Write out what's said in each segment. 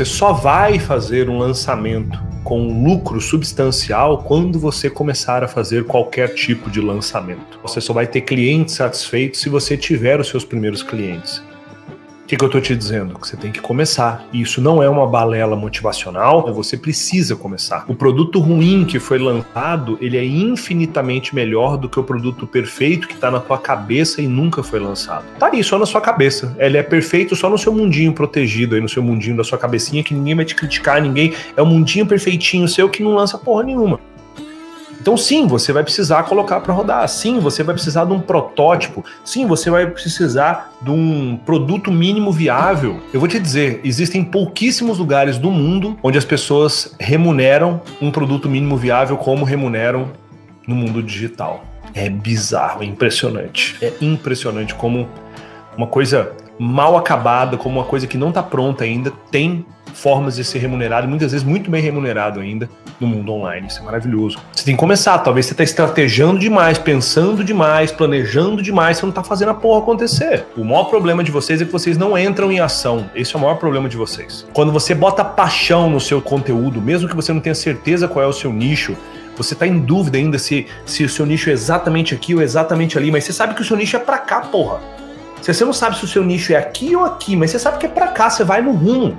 você só vai fazer um lançamento com lucro substancial quando você começar a fazer qualquer tipo de lançamento. Você só vai ter clientes satisfeitos se você tiver os seus primeiros clientes que, que eu estou te dizendo? Que você tem que começar. E isso não é uma balela motivacional, você precisa começar. O produto ruim que foi lançado, ele é infinitamente melhor do que o produto perfeito que está na tua cabeça e nunca foi lançado. Tá aí, só na sua cabeça. Ele é perfeito só no seu mundinho protegido, aí no seu mundinho da sua cabecinha, que ninguém vai te criticar, ninguém. É um mundinho perfeitinho seu que não lança porra nenhuma. Então, sim, você vai precisar colocar para rodar. Sim, você vai precisar de um protótipo. Sim, você vai precisar de um produto mínimo viável. Eu vou te dizer, existem pouquíssimos lugares do mundo onde as pessoas remuneram um produto mínimo viável como remuneram no mundo digital. É bizarro, é impressionante. É impressionante como uma coisa mal acabada, como uma coisa que não está pronta ainda, tem formas de ser remunerado, muitas vezes muito bem remunerado ainda no mundo online. Isso é maravilhoso. Você tem que começar, talvez você está estrategando demais, pensando demais, planejando demais, você não está fazendo a porra acontecer. O maior problema de vocês é que vocês não entram em ação. Esse é o maior problema de vocês. Quando você bota paixão no seu conteúdo, mesmo que você não tenha certeza qual é o seu nicho, você está em dúvida ainda se, se o seu nicho é exatamente aqui ou exatamente ali, mas você sabe que o seu nicho é para cá, porra. Você não sabe se o seu nicho é aqui ou aqui, mas você sabe que é para cá, você vai no rumo.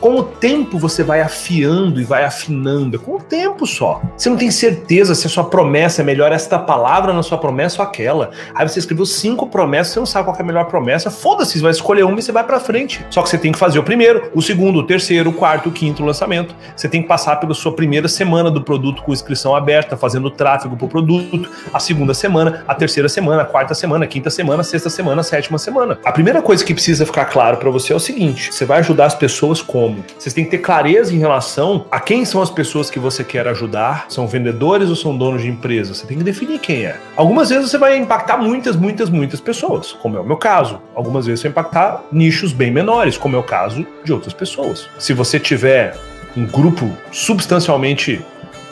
Com o tempo você vai afiando e vai afinando, com o tempo só. Você não tem certeza se a sua promessa é melhor esta palavra na sua promessa ou aquela. Aí você escreveu cinco promessas, você não sabe qual é a melhor promessa. Foda-se, você vai escolher uma e você vai para frente. Só que você tem que fazer o primeiro, o segundo, o terceiro, o quarto, o quinto lançamento. Você tem que passar pela sua primeira semana do produto com inscrição aberta, fazendo tráfego pro produto, a segunda semana, a terceira semana, a quarta semana, a quinta semana, a sexta semana, a sétima semana. A primeira coisa que precisa ficar claro para você é o seguinte: você vai ajudar as pessoas como? Vocês têm que ter clareza em relação a quem são as pessoas que você quer ajudar. São vendedores ou são donos de empresas? Você tem que definir quem é. Algumas vezes você vai impactar muitas, muitas, muitas pessoas, como é o meu caso. Algumas vezes você vai impactar nichos bem menores, como é o caso de outras pessoas. Se você tiver um grupo substancialmente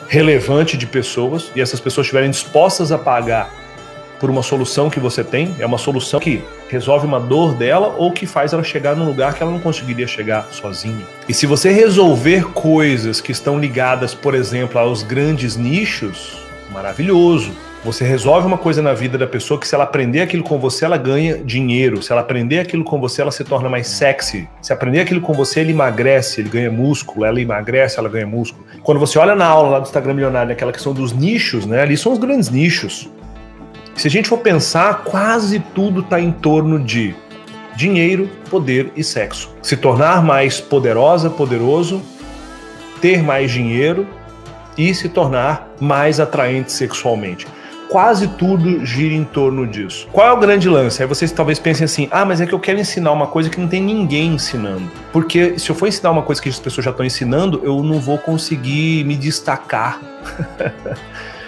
relevante de pessoas e essas pessoas estiverem dispostas a pagar por uma solução que você tem, é uma solução que resolve uma dor dela ou que faz ela chegar num lugar que ela não conseguiria chegar sozinha. E se você resolver coisas que estão ligadas, por exemplo, aos grandes nichos, maravilhoso. Você resolve uma coisa na vida da pessoa que se ela aprender aquilo com você, ela ganha dinheiro. Se ela aprender aquilo com você, ela se torna mais sexy. Se aprender aquilo com você, ele emagrece, ele ganha músculo, ela emagrece, ela ganha músculo. Quando você olha na aula lá do Instagram Milionário, aquela questão dos nichos, né? Ali são os grandes nichos. Se a gente for pensar, quase tudo está em torno de dinheiro, poder e sexo. Se tornar mais poderosa, poderoso, ter mais dinheiro e se tornar mais atraente sexualmente. Quase tudo gira em torno disso. Qual é o grande lance? Aí vocês talvez pensem assim: ah, mas é que eu quero ensinar uma coisa que não tem ninguém ensinando. Porque se eu for ensinar uma coisa que as pessoas já estão ensinando, eu não vou conseguir me destacar.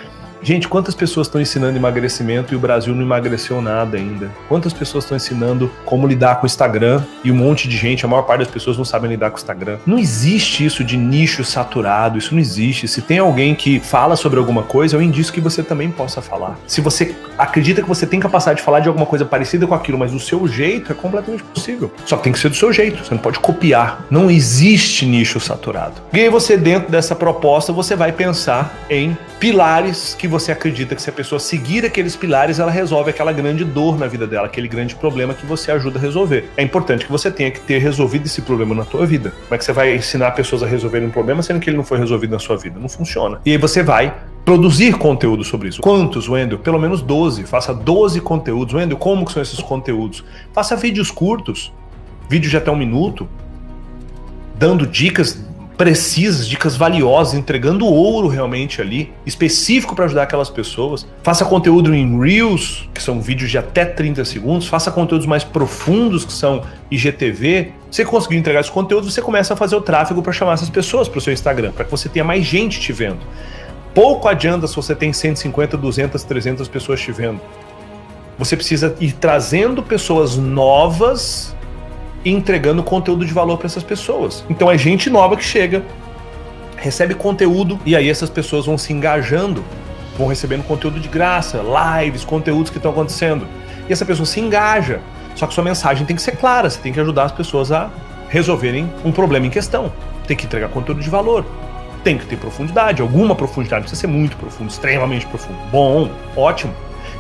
Gente, quantas pessoas estão ensinando emagrecimento e o Brasil não emagreceu nada ainda? Quantas pessoas estão ensinando como lidar com o Instagram e um monte de gente, a maior parte das pessoas não sabem lidar com o Instagram? Não existe isso de nicho saturado, isso não existe. Se tem alguém que fala sobre alguma coisa, é um indício que você também possa falar. Se você acredita que você tem capacidade de falar de alguma coisa parecida com aquilo, mas do seu jeito, é completamente possível. Só que tem que ser do seu jeito, você não pode copiar. Não existe nicho saturado. E aí você, dentro dessa proposta, você vai pensar em pilares que você acredita que se a pessoa seguir aqueles pilares, ela resolve aquela grande dor na vida dela, aquele grande problema que você ajuda a resolver. É importante que você tenha que ter resolvido esse problema na tua vida. Como é que você vai ensinar pessoas a resolverem um problema sendo que ele não foi resolvido na sua vida? Não funciona. E aí você vai produzir conteúdo sobre isso. Quantos, Wendel? Pelo menos 12. Faça 12 conteúdos. Wendel, como que são esses conteúdos? Faça vídeos curtos, vídeos de até um minuto, dando dicas precisas, dicas valiosas, entregando ouro realmente ali, específico para ajudar aquelas pessoas. Faça conteúdo em Reels, que são vídeos de até 30 segundos. Faça conteúdos mais profundos, que são IGTV. Você conseguiu entregar esse conteúdo, você começa a fazer o tráfego para chamar essas pessoas para o seu Instagram, para que você tenha mais gente te vendo. Pouco adianta se você tem 150, 200, 300 pessoas te vendo. Você precisa ir trazendo pessoas novas e entregando conteúdo de valor para essas pessoas. Então é gente nova que chega, recebe conteúdo e aí essas pessoas vão se engajando, vão recebendo conteúdo de graça, lives, conteúdos que estão acontecendo. E essa pessoa se engaja. Só que sua mensagem tem que ser clara, você tem que ajudar as pessoas a resolverem um problema em questão. Tem que entregar conteúdo de valor. Tem que ter profundidade, alguma profundidade, não precisa ser muito profundo, extremamente profundo. Bom, ótimo.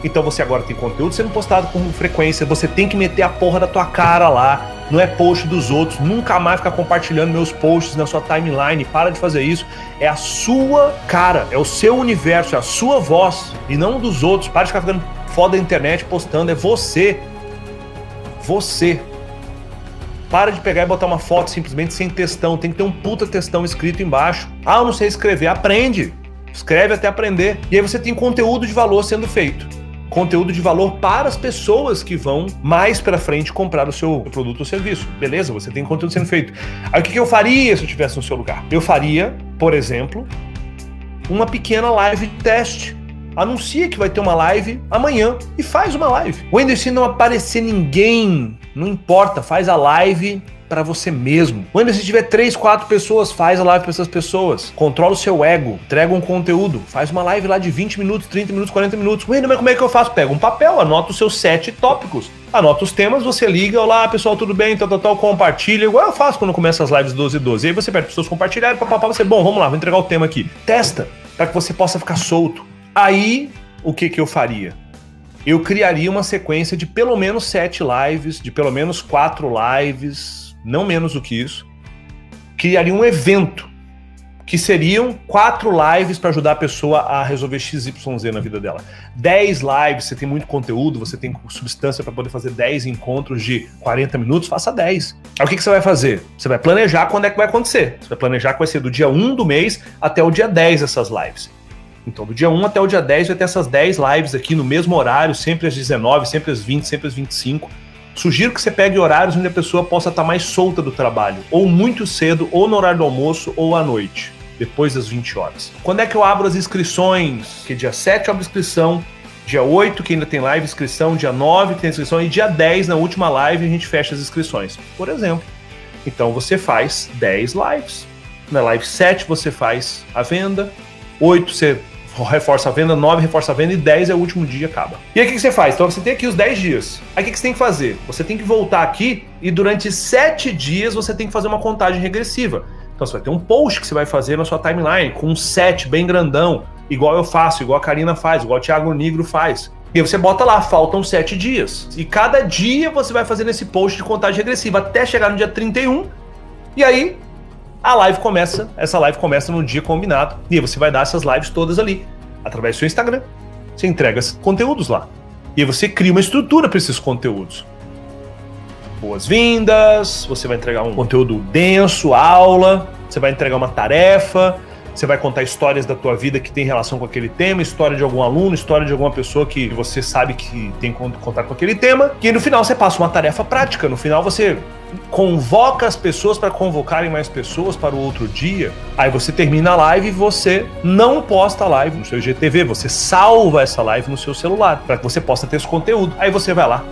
Então você agora tem conteúdo sendo postado com frequência, você tem que meter a porra da tua cara lá, não é post dos outros, nunca mais ficar compartilhando meus posts na sua timeline, para de fazer isso. É a sua cara, é o seu universo, é a sua voz e não dos outros. Para de ficar ficando foda da internet postando, é você. Você. Para de pegar e botar uma foto simplesmente sem textão. Tem que ter um puta textão escrito embaixo. Ah, eu não sei escrever. Aprende. Escreve até aprender. E aí você tem conteúdo de valor sendo feito. Conteúdo de valor para as pessoas que vão mais para frente comprar o seu produto ou serviço. Beleza? Você tem conteúdo sendo feito. Aí o que eu faria se eu estivesse no seu lugar? Eu faria, por exemplo, uma pequena live de teste anuncia que vai ter uma live amanhã e faz uma live. Wender, se não aparecer ninguém, não importa, faz a live para você mesmo. Wender, se tiver 3, 4 pessoas, faz a live para essas pessoas. Controla o seu ego, entrega um conteúdo, faz uma live lá de 20 minutos, 30 minutos, 40 minutos. Wender, mas como é que eu faço? Pega um papel, anota os seus sete tópicos. Anota os temas, você liga, olá pessoal, tudo bem? Tal, tal, tal, compartilha, igual eu faço quando começa as lives 12 e 12. E aí você pede pessoas compartilharem, papapá, você, bom, vamos lá, vou entregar o tema aqui. Testa, para que você possa ficar solto. Aí, o que, que eu faria? Eu criaria uma sequência de pelo menos sete lives, de pelo menos quatro lives, não menos do que isso. Criaria um evento que seriam quatro lives para ajudar a pessoa a resolver XYZ na vida dela. Dez lives, você tem muito conteúdo, você tem substância para poder fazer dez encontros de 40 minutos, faça 10. Aí o que, que, você vai fazer? Você vai planejar quando é que vai acontecer. Você vai planejar que vai ser do dia 1 do mês até o dia 10 essas lives. Então, do dia 1 até o dia 10 vai ter essas 10 lives aqui no mesmo horário, sempre às 19, sempre às 20, sempre às 25. Sugiro que você pegue horários onde a pessoa possa estar mais solta do trabalho, ou muito cedo, ou no horário do almoço, ou à noite, depois das 20 horas. Quando é que eu abro as inscrições? Que dia 7 eu abro inscrição, dia 8 que ainda tem live inscrição, dia 9 que tem inscrição, e dia 10, na última live, a gente fecha as inscrições, por exemplo. Então você faz 10 lives. Na live 7 você faz a venda, 8 você reforça a venda, 9 reforça a venda e 10 é o último dia acaba. E aí o que, você faz? Então você tem aqui os 10 dias. Aí o que, você tem que fazer? Você tem que voltar aqui e durante 7 dias você tem que fazer uma contagem regressiva. Então você vai ter um post que você vai fazer na sua timeline com um set bem grandão, igual eu faço, igual a Karina faz, igual o Thiago Negro faz. E aí você bota lá, faltam 7 dias. E cada dia você vai fazendo esse post de contagem regressiva até chegar no dia 31. E aí a live começa, essa live começa no dia combinado, e aí você vai dar essas lives todas ali, através do seu Instagram. Você entrega esses conteúdos lá. E aí você cria uma estrutura para esses conteúdos. Boas-vindas, você vai entregar um conteúdo denso, aula, você vai entregar uma tarefa, você vai contar histórias da tua vida que tem relação com aquele tema, história de algum aluno, história de alguma pessoa que você sabe que tem contato com aquele tema. E no final você passa uma tarefa prática. No final você convoca as pessoas para convocarem mais pessoas para o outro dia. Aí você termina a live e você não posta a live no seu IGTV, você salva essa live no seu celular para que você possa ter esse conteúdo. Aí você vai lá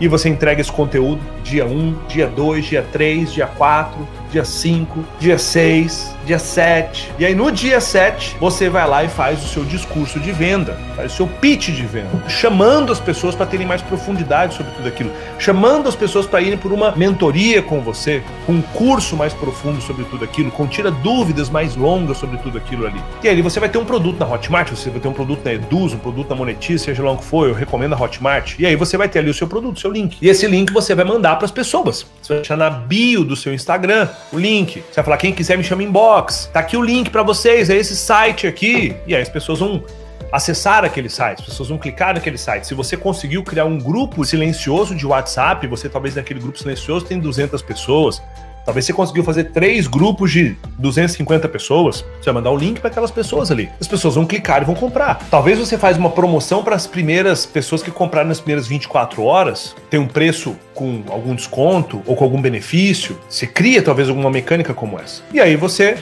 e você entrega esse conteúdo dia 1, dia 2, dia 3, dia 4, dia 5, dia 6, dia 7. E aí no dia 7, você vai lá e faz o seu discurso de venda, faz o seu pitch de venda, chamando as pessoas para terem mais profundidade sobre tudo aquilo, chamando as pessoas para irem por uma mentoria com você, um curso mais profundo sobre tudo aquilo, com tira dúvidas mais longas sobre tudo aquilo ali. E aí você vai ter um produto na Hotmart, você vai ter um produto na Eduz, um produto na Monetize, seja lá o que for, eu recomendo a Hotmart. E aí você vai ter ali o seu produto, seu link. E esse link você vai mandar para as pessoas. Você vai deixar na bio do seu Instagram o link. Você vai falar, quem quiser me chama inbox. Tá aqui o link para vocês, é esse site aqui. E aí as pessoas vão acessar aquele site, as pessoas vão clicar naquele site. Se você conseguiu criar um grupo silencioso de WhatsApp, você talvez naquele grupo silencioso tem 200 pessoas. Talvez você conseguiu fazer três grupos de 250 pessoas. Você vai mandar o link para aquelas pessoas ali. As pessoas vão clicar e vão comprar. Talvez você faz uma promoção para as primeiras pessoas que compraram nas primeiras 24 horas, tem um preço com algum desconto ou com algum benefício. Você cria talvez alguma mecânica como essa. E aí você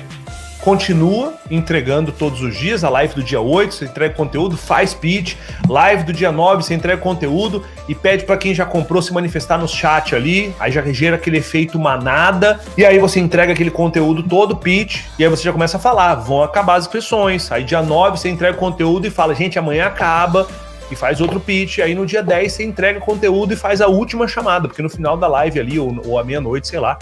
continua entregando todos os dias. A live do dia 8, você entrega conteúdo, faz pitch. Live do dia 9, você entrega conteúdo e pede para quem já comprou se manifestar no chat ali. Aí já gera aquele efeito manada. E aí você entrega aquele conteúdo todo, pitch. E aí você já começa a falar: vão acabar as inscrições. Aí dia 9 você entrega conteúdo e fala: gente, amanhã acaba. E faz outro pitch. Aí no dia 10 você entrega conteúdo e faz a última chamada, porque no final da live ali, ou, ou à meia-noite, sei lá,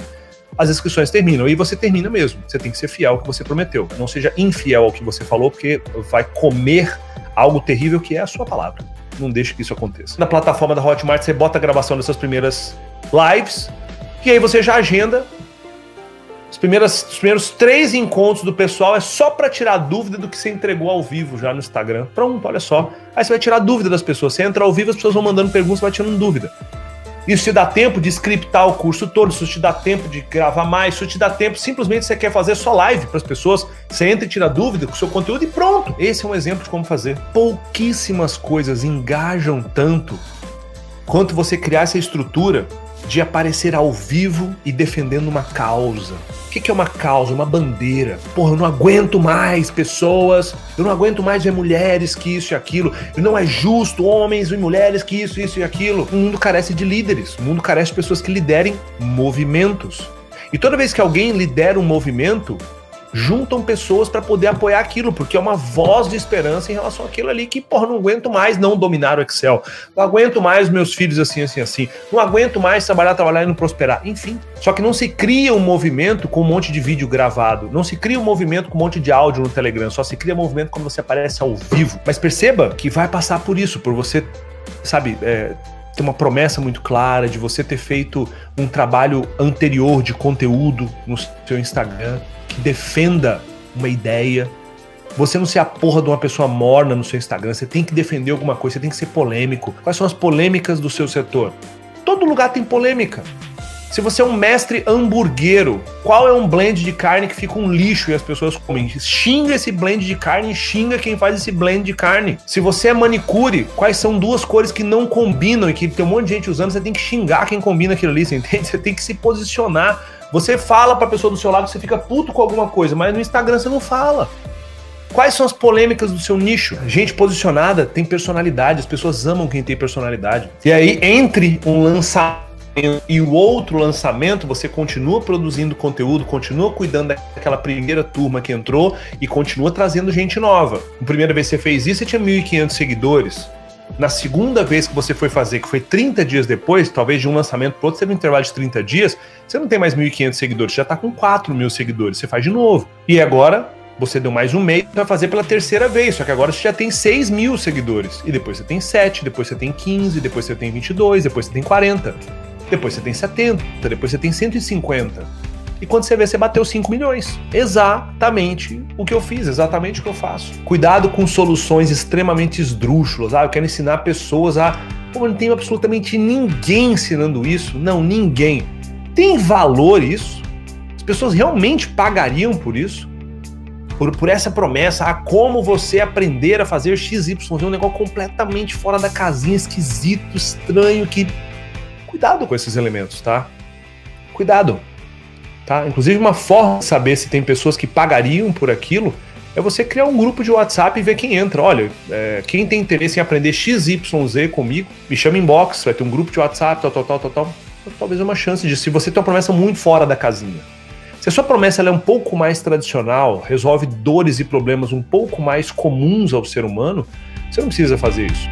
as inscrições terminam. E você termina mesmo. Você tem que ser fiel ao que você prometeu. Não seja infiel ao que você falou, porque vai comer algo terrível que é a sua palavra. Não deixe que isso aconteça. Na plataforma da Hotmart, você bota a gravação dessas primeiras lives, e aí você já agenda os primeiros, os primeiros três encontros do pessoal é só para tirar dúvida do que você entregou ao vivo já no Instagram. Pronto, olha só. Aí você vai tirar dúvida das pessoas. Você entra ao vivo, as pessoas vão mandando perguntas, vai tirando dúvida. Isso te dá tempo de scriptar o curso todo, isso te dá tempo de gravar mais, isso te dá tempo, simplesmente você quer fazer só live para as pessoas, você entra e tira dúvida com o seu conteúdo e pronto. Esse é um exemplo de como fazer. Pouquíssimas coisas engajam tanto quanto você criar essa estrutura de aparecer ao vivo e defendendo uma causa. O que é uma causa? Uma bandeira. Porra, eu não aguento mais pessoas, eu não aguento mais ver mulheres que isso e aquilo, não é justo homens e mulheres que isso, isso e aquilo. O mundo carece de líderes, o mundo carece de pessoas que liderem movimentos. E toda vez que alguém lidera um movimento, juntam pessoas para poder apoiar aquilo, porque é uma voz de esperança em relação àquilo ali que, porra, não aguento mais não dominar o Excel, não aguento mais meus filhos assim, assim, assim, não aguento mais trabalhar, trabalhar e não prosperar, enfim. Só que não se cria um movimento com um monte de vídeo gravado, não se cria um movimento com um monte de áudio no Telegram, só se cria um movimento quando você aparece ao vivo. Mas perceba que vai passar por isso, por você, sabe, é, ter uma promessa muito clara, de você ter feito um trabalho anterior de conteúdo no seu Instagram, que defenda uma ideia. Você não ser a porra de uma pessoa morna no seu Instagram, você tem que defender alguma coisa, você tem que ser polêmico. Quais são as polêmicas do seu setor? Todo lugar tem polêmica. Se você é um mestre hamburguero, qual é um blend de carne que fica um lixo e as pessoas comem? Xinga esse blend de carne xinga quem faz esse blend de carne. Se você é manicure, quais são duas cores que não combinam e que tem um monte de gente usando, você tem que xingar quem combina aquilo ali, você entende? Você tem que se posicionar você fala para a pessoa do seu lado você fica puto com alguma coisa, mas no Instagram você não fala. Quais são as polêmicas do seu nicho? Gente posicionada tem personalidade, as pessoas amam quem tem personalidade. E aí, entre um lançamento e o outro lançamento, você continua produzindo conteúdo, continua cuidando daquela primeira turma que entrou e continua trazendo gente nova. Na primeira vez que você fez isso, você tinha 1.500 seguidores. Na segunda vez que você foi fazer, que foi 30 dias depois, talvez de um lançamento para outro, teve um intervalo de 30 dias, você não tem mais 1.500 seguidores, você já está com 4 mil seguidores, você faz de novo. E agora, você deu mais um mês para fazer pela terceira vez, só que agora você já tem 6 mil seguidores. E depois você tem 7, depois você tem 15, depois você tem 22, depois você tem 40, depois você tem 70, depois você tem 150 e quando você vê, você bateu 5 milhões. Exatamente o que eu fiz, exatamente o que eu faço. Cuidado com soluções extremamente esdrúxulas. Ah, eu quero ensinar pessoas a. Pô, não tem absolutamente ninguém ensinando isso. Não, ninguém. Tem valor isso? As pessoas realmente pagariam por isso? Por, por essa promessa, a como você aprender a fazer XYZ, um negócio completamente fora da casinha, esquisito, estranho, que. Cuidado com esses elementos, tá? Cuidado. Tá? Inclusive, uma forma de saber se tem pessoas que pagariam por aquilo é você criar um grupo de WhatsApp e ver quem entra. Olha, é, quem tem interesse em aprender XYZ comigo, me chama inbox, vai ter um grupo de WhatsApp, tal, tal, tal, tal, tal. Talvez é uma chance de, se você tem uma promessa muito fora da casinha. Se a sua promessa é um pouco mais tradicional, resolve dores e problemas um pouco mais comuns ao ser humano, você não precisa fazer isso.